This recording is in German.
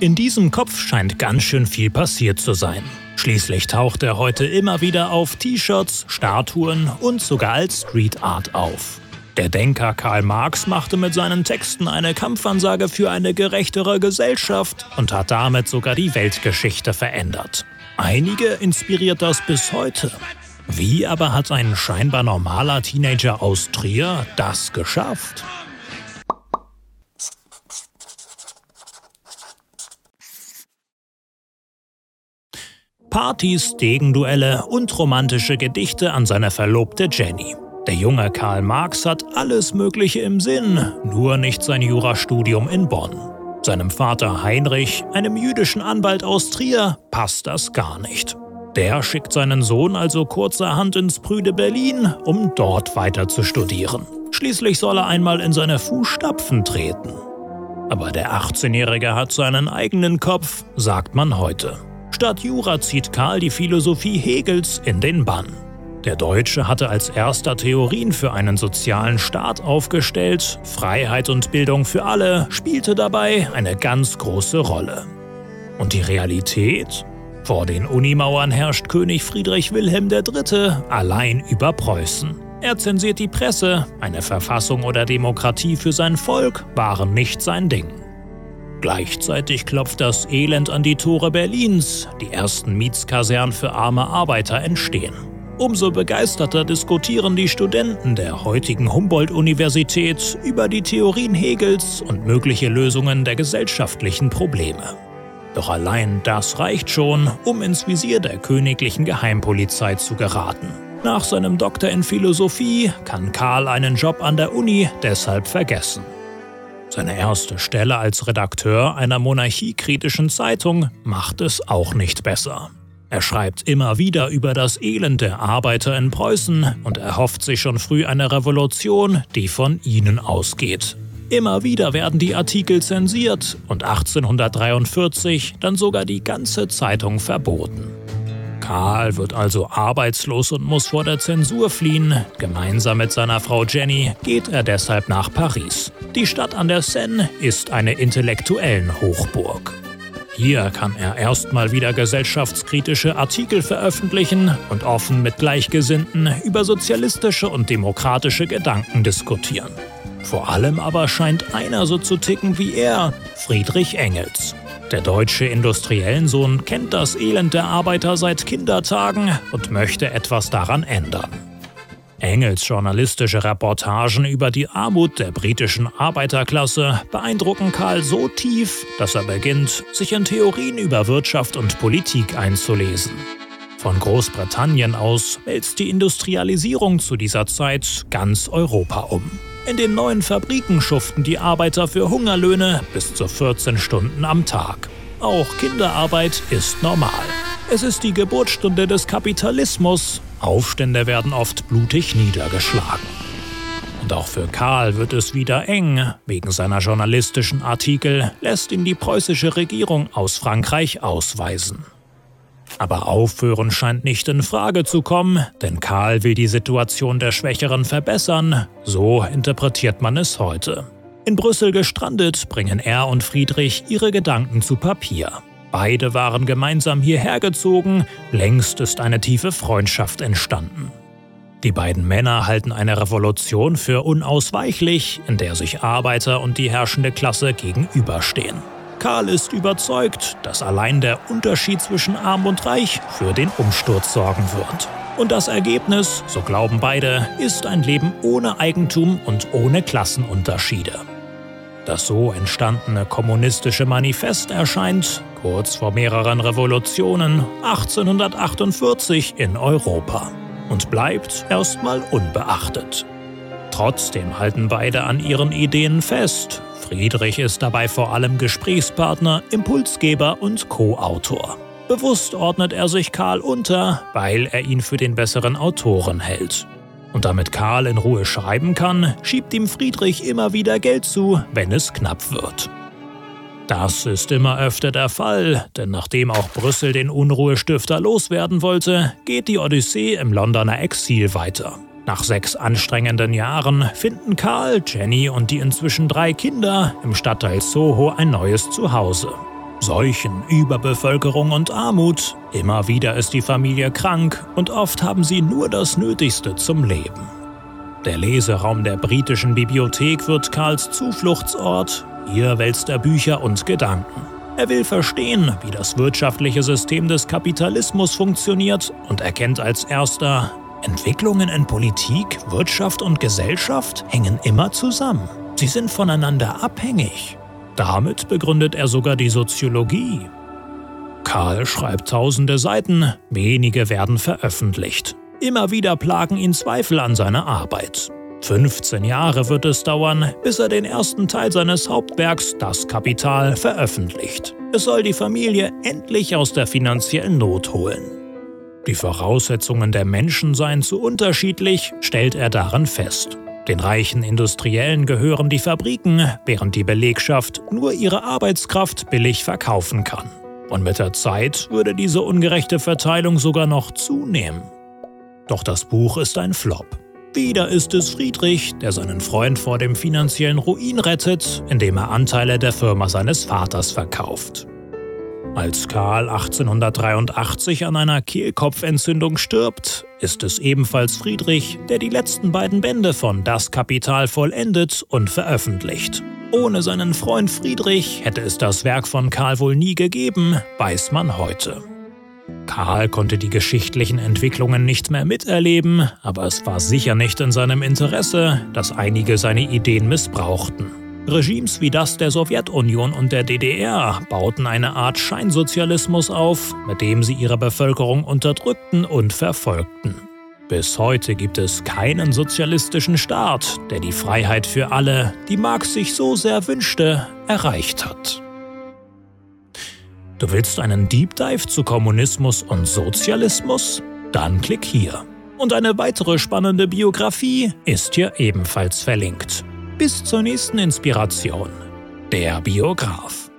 In diesem Kopf scheint ganz schön viel passiert zu sein. Schließlich taucht er heute immer wieder auf T-Shirts, Statuen und sogar als Street Art auf. Der Denker Karl Marx machte mit seinen Texten eine Kampfansage für eine gerechtere Gesellschaft und hat damit sogar die Weltgeschichte verändert. Einige inspiriert das bis heute. Wie aber hat ein scheinbar normaler Teenager aus Trier das geschafft? Partys, Degenduelle und romantische Gedichte an seine Verlobte Jenny. Der junge Karl Marx hat alles Mögliche im Sinn, nur nicht sein Jurastudium in Bonn. Seinem Vater Heinrich, einem jüdischen Anwalt aus Trier, passt das gar nicht. Der schickt seinen Sohn also kurzerhand ins Prüde Berlin, um dort weiter zu studieren. Schließlich soll er einmal in seine Fußstapfen treten. Aber der 18-Jährige hat seinen eigenen Kopf, sagt man heute. Statt Jura zieht Karl die Philosophie Hegels in den Bann. Der Deutsche hatte als erster Theorien für einen sozialen Staat aufgestellt, Freiheit und Bildung für alle spielte dabei eine ganz große Rolle. Und die Realität? Vor den Unimauern herrscht König Friedrich Wilhelm III. allein über Preußen. Er zensiert die Presse, eine Verfassung oder Demokratie für sein Volk waren nicht sein Ding. Gleichzeitig klopft das Elend an die Tore Berlins, die ersten Mietskasernen für arme Arbeiter entstehen. Umso begeisterter diskutieren die Studenten der heutigen Humboldt-Universität über die Theorien Hegels und mögliche Lösungen der gesellschaftlichen Probleme. Doch allein das reicht schon, um ins Visier der königlichen Geheimpolizei zu geraten. Nach seinem Doktor in Philosophie kann Karl einen Job an der Uni deshalb vergessen. Seine erste Stelle als Redakteur einer monarchiekritischen Zeitung macht es auch nicht besser. Er schreibt immer wieder über das Elend der Arbeiter in Preußen und erhofft sich schon früh eine Revolution, die von ihnen ausgeht. Immer wieder werden die Artikel zensiert und 1843 dann sogar die ganze Zeitung verboten. Karl wird also arbeitslos und muss vor der Zensur fliehen. Gemeinsam mit seiner Frau Jenny geht er deshalb nach Paris. Die Stadt an der Seine ist eine intellektuellen Hochburg. Hier kann er erstmal wieder gesellschaftskritische Artikel veröffentlichen und offen mit Gleichgesinnten über sozialistische und demokratische Gedanken diskutieren. Vor allem aber scheint einer so zu ticken wie er, Friedrich Engels. Der deutsche Industriellensohn kennt das Elend der Arbeiter seit Kindertagen und möchte etwas daran ändern. Engels journalistische Reportagen über die Armut der britischen Arbeiterklasse beeindrucken Karl so tief, dass er beginnt, sich in Theorien über Wirtschaft und Politik einzulesen. Von Großbritannien aus wälzt die Industrialisierung zu dieser Zeit ganz Europa um. In den neuen Fabriken schuften die Arbeiter für Hungerlöhne bis zu 14 Stunden am Tag. Auch Kinderarbeit ist normal. Es ist die Geburtsstunde des Kapitalismus. Aufstände werden oft blutig niedergeschlagen. Und auch für Karl wird es wieder eng. Wegen seiner journalistischen Artikel lässt ihn die preußische Regierung aus Frankreich ausweisen. Aber aufhören scheint nicht in Frage zu kommen, denn Karl will die Situation der Schwächeren verbessern, so interpretiert man es heute. In Brüssel gestrandet, bringen er und Friedrich ihre Gedanken zu Papier. Beide waren gemeinsam hierher gezogen, längst ist eine tiefe Freundschaft entstanden. Die beiden Männer halten eine Revolution für unausweichlich, in der sich Arbeiter und die herrschende Klasse gegenüberstehen. Karl ist überzeugt, dass allein der Unterschied zwischen Arm und Reich für den Umsturz sorgen wird. Und das Ergebnis, so glauben beide, ist ein Leben ohne Eigentum und ohne Klassenunterschiede. Das so entstandene kommunistische Manifest erscheint, kurz vor mehreren Revolutionen, 1848 in Europa und bleibt erstmal unbeachtet. Trotzdem halten beide an ihren Ideen fest Friedrich ist dabei vor allem Gesprächspartner, Impulsgeber und Co-Autor. Bewusst ordnet er sich Karl unter, weil er ihn für den besseren Autoren hält. Und damit Karl in Ruhe schreiben kann, schiebt ihm Friedrich immer wieder Geld zu, wenn es knapp wird. Das ist immer öfter der Fall, denn nachdem auch Brüssel den Unruhestifter loswerden wollte, geht die Odyssee im Londoner Exil weiter. Nach sechs anstrengenden Jahren finden Karl, Jenny und die inzwischen drei Kinder im Stadtteil Soho ein neues Zuhause. Seuchen, Überbevölkerung und Armut. Immer wieder ist die Familie krank und oft haben sie nur das Nötigste zum Leben. Der Leseraum der britischen Bibliothek wird Karls Zufluchtsort. Hier wälzt er Bücher und Gedanken. Er will verstehen, wie das wirtschaftliche System des Kapitalismus funktioniert und erkennt als erster, Entwicklungen in Politik, Wirtschaft und Gesellschaft hängen immer zusammen. Sie sind voneinander abhängig. Damit begründet er sogar die Soziologie. Karl schreibt tausende Seiten, wenige werden veröffentlicht. Immer wieder plagen ihn Zweifel an seiner Arbeit. 15 Jahre wird es dauern, bis er den ersten Teil seines Hauptwerks Das Kapital veröffentlicht. Es soll die Familie endlich aus der finanziellen Not holen. Die Voraussetzungen der Menschen seien zu unterschiedlich, stellt er darin fest. Den reichen Industriellen gehören die Fabriken, während die Belegschaft nur ihre Arbeitskraft billig verkaufen kann. Und mit der Zeit würde diese ungerechte Verteilung sogar noch zunehmen. Doch das Buch ist ein Flop. Wieder ist es Friedrich, der seinen Freund vor dem finanziellen Ruin rettet, indem er Anteile der Firma seines Vaters verkauft. Als Karl 1883 an einer Kehlkopfentzündung stirbt, ist es ebenfalls Friedrich, der die letzten beiden Bände von Das Kapital vollendet und veröffentlicht. Ohne seinen Freund Friedrich hätte es das Werk von Karl wohl nie gegeben, weiß man heute. Karl konnte die geschichtlichen Entwicklungen nicht mehr miterleben, aber es war sicher nicht in seinem Interesse, dass einige seine Ideen missbrauchten. Regimes wie das der Sowjetunion und der DDR bauten eine Art Scheinsozialismus auf, mit dem sie ihre Bevölkerung unterdrückten und verfolgten. Bis heute gibt es keinen sozialistischen Staat, der die Freiheit für alle, die Marx sich so sehr wünschte, erreicht hat. Du willst einen Deep Dive zu Kommunismus und Sozialismus? Dann klick hier. Und eine weitere spannende Biografie ist hier ebenfalls verlinkt. Bis zur nächsten Inspiration. Der Biograf.